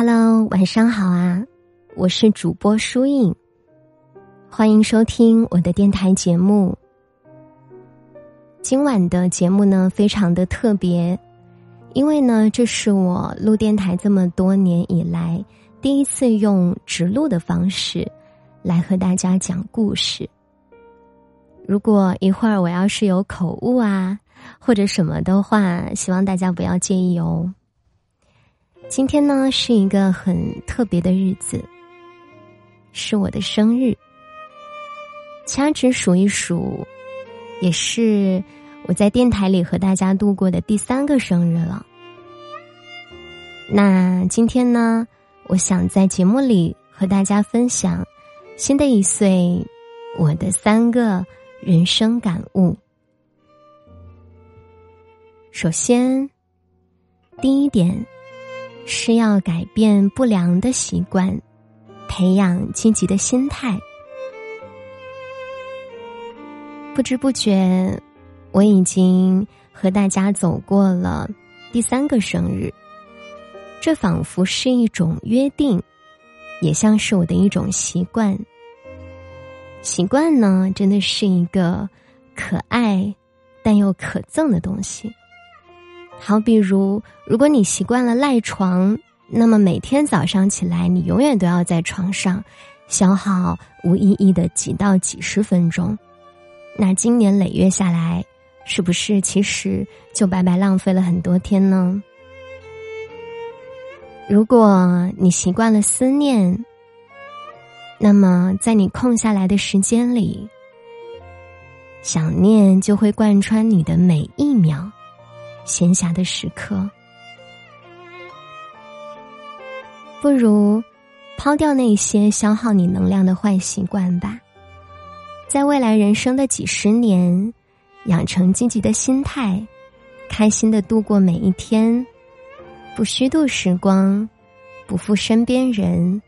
Hello，晚上好啊！我是主播舒影，欢迎收听我的电台节目。今晚的节目呢，非常的特别，因为呢，这是我录电台这么多年以来第一次用直录的方式来和大家讲故事。如果一会儿我要是有口误啊，或者什么的话，希望大家不要介意哦。今天呢是一个很特别的日子，是我的生日。掐指数一数，也是我在电台里和大家度过的第三个生日了。那今天呢，我想在节目里和大家分享新的一岁我的三个人生感悟。首先，第一点。是要改变不良的习惯，培养积极的心态。不知不觉，我已经和大家走过了第三个生日。这仿佛是一种约定，也像是我的一种习惯。习惯呢，真的是一个可爱但又可憎的东西。好比如，如果你习惯了赖床，那么每天早上起来，你永远都要在床上消耗无意义的几到几十分钟，那经年累月下来，是不是其实就白白浪费了很多天呢？如果你习惯了思念，那么在你空下来的时间里，想念就会贯穿你的每一秒。闲暇的时刻，不如抛掉那些消耗你能量的坏习惯吧。在未来人生的几十年，养成积极的心态，开心的度过每一天，不虚度时光，不负身边人，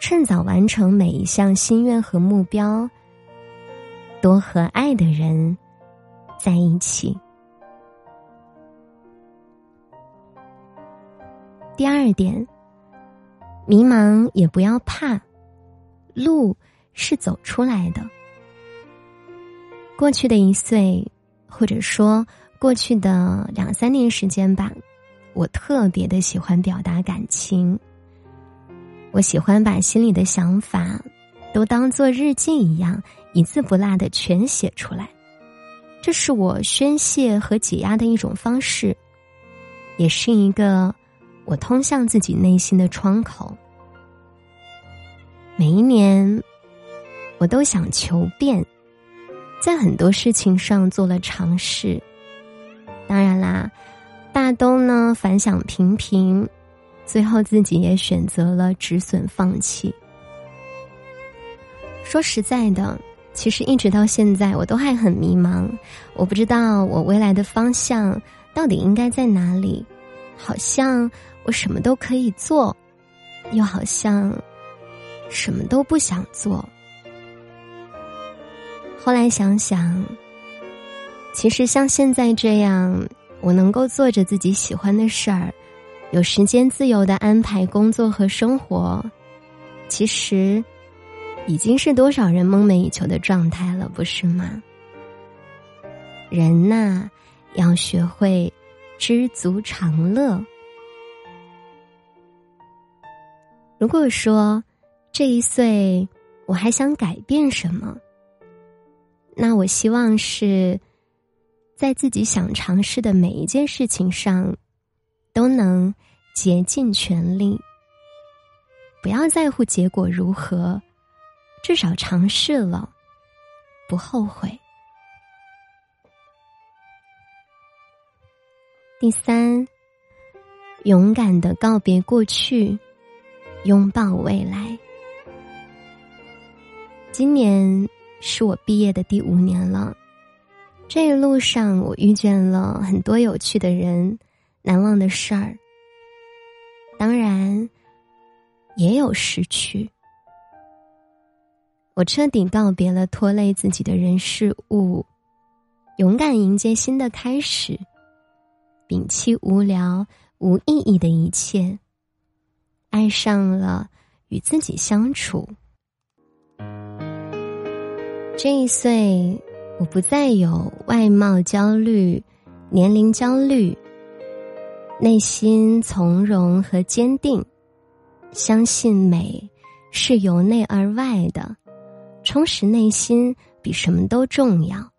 趁早完成每一项心愿和目标，多和爱的人在一起。第二点，迷茫也不要怕，路是走出来的。过去的一岁，或者说过去的两三年时间吧，我特别的喜欢表达感情。我喜欢把心里的想法都当做日记一样，一字不落的全写出来，这是我宣泄和解压的一种方式，也是一个。我通向自己内心的窗口。每一年，我都想求变，在很多事情上做了尝试。当然啦，大都呢反响平平，最后自己也选择了止损放弃。说实在的，其实一直到现在，我都还很迷茫，我不知道我未来的方向到底应该在哪里，好像。我什么都可以做，又好像什么都不想做。后来想想，其实像现在这样，我能够做着自己喜欢的事儿，有时间自由的安排工作和生活，其实已经是多少人梦寐以求的状态了，不是吗？人呐，要学会知足常乐。如果说这一岁我还想改变什么，那我希望是在自己想尝试的每一件事情上都能竭尽全力，不要在乎结果如何，至少尝试了不后悔。第三，勇敢的告别过去。拥抱未来。今年是我毕业的第五年了，这一路上我遇见了很多有趣的人，难忘的事儿。当然，也有失去。我彻底告别了拖累自己的人事物，勇敢迎接新的开始，摒弃无聊无意义的一切。爱上了与自己相处。这一岁，我不再有外貌焦虑、年龄焦虑，内心从容和坚定，相信美是由内而外的，充实内心比什么都重要。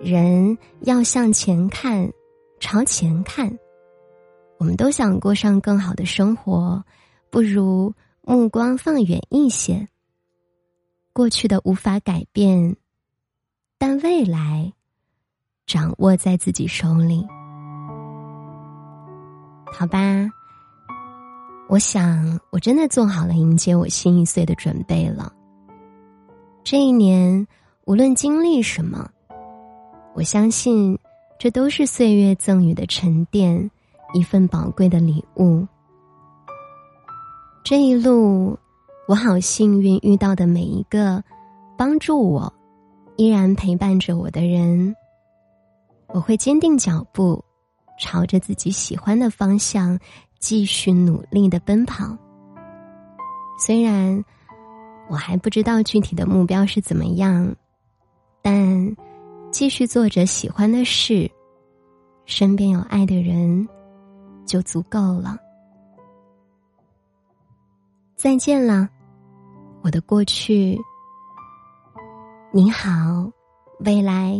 人要向前看，朝前看。我们都想过上更好的生活，不如目光放远一些。过去的无法改变，但未来掌握在自己手里。好吧，我想我真的做好了迎接我新一岁的准备了。这一年，无论经历什么，我相信这都是岁月赠予的沉淀，一份宝贵的礼物。这一路。我好幸运遇到的每一个帮助我、依然陪伴着我的人，我会坚定脚步，朝着自己喜欢的方向继续努力的奔跑。虽然我还不知道具体的目标是怎么样，但继续做着喜欢的事，身边有爱的人就足够了。再见了。我的过去，你好，未来，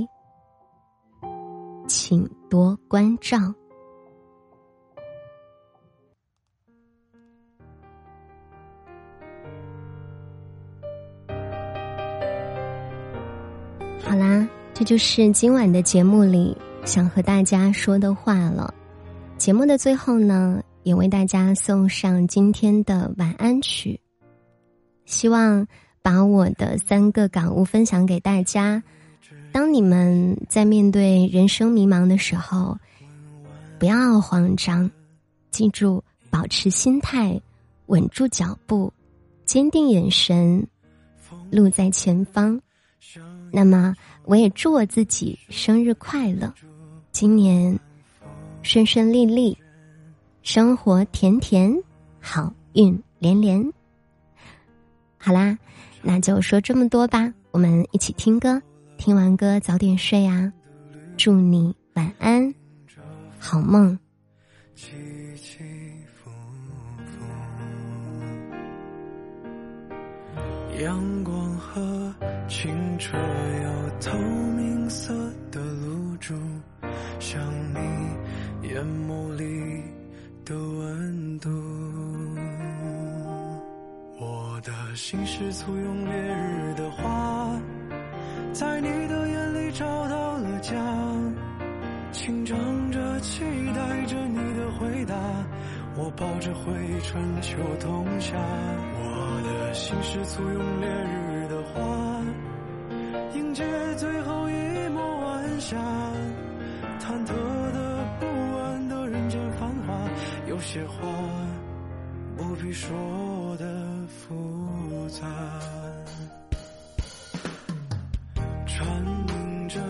请多关照。好啦，这就是今晚的节目里想和大家说的话了。节目的最后呢，也为大家送上今天的晚安曲。希望把我的三个感悟分享给大家。当你们在面对人生迷茫的时候，不要慌张，记住保持心态，稳住脚步，坚定眼神，路在前方。那么，我也祝我自己生日快乐，今年顺顺利利，生活甜甜，好运连连。好啦，那就说这么多吧。我们一起听歌，听完歌早点睡啊！祝你晚安，好梦。起起伏伏，阳光和清澈又透明色的露珠，像你眼眸里的温度。我的心是簇拥烈日的花，在你的眼里找到了家，紧张着期待着你的回答。我抱着回春秋冬夏，我的心是簇拥烈日的花，迎接最后一抹晚霞。忐忑些话不必说的。复杂，蝉鸣着，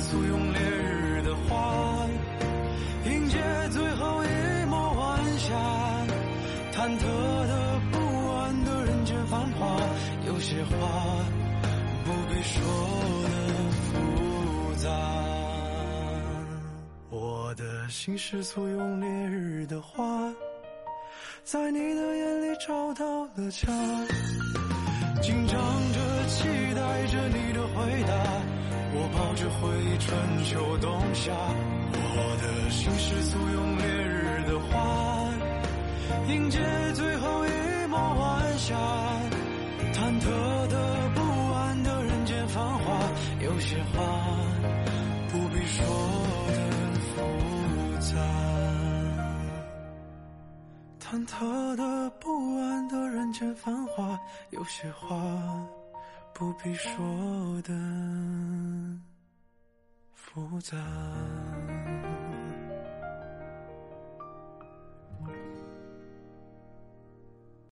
簇拥烈日的花，迎接最后一抹晚霞。忐忑的不安的人间繁华，有些话不必说的复杂。我的心是簇拥烈日的花，在你的眼里找到了家。紧张着，期待着你的回答。我抱着回忆春秋冬夏我的心是簇拥烈日的花迎接最后一抹晚霞忐忑的不安的人间繁华有些话不必说的复杂忐忑的不安的人间繁华有些话不必说的复杂。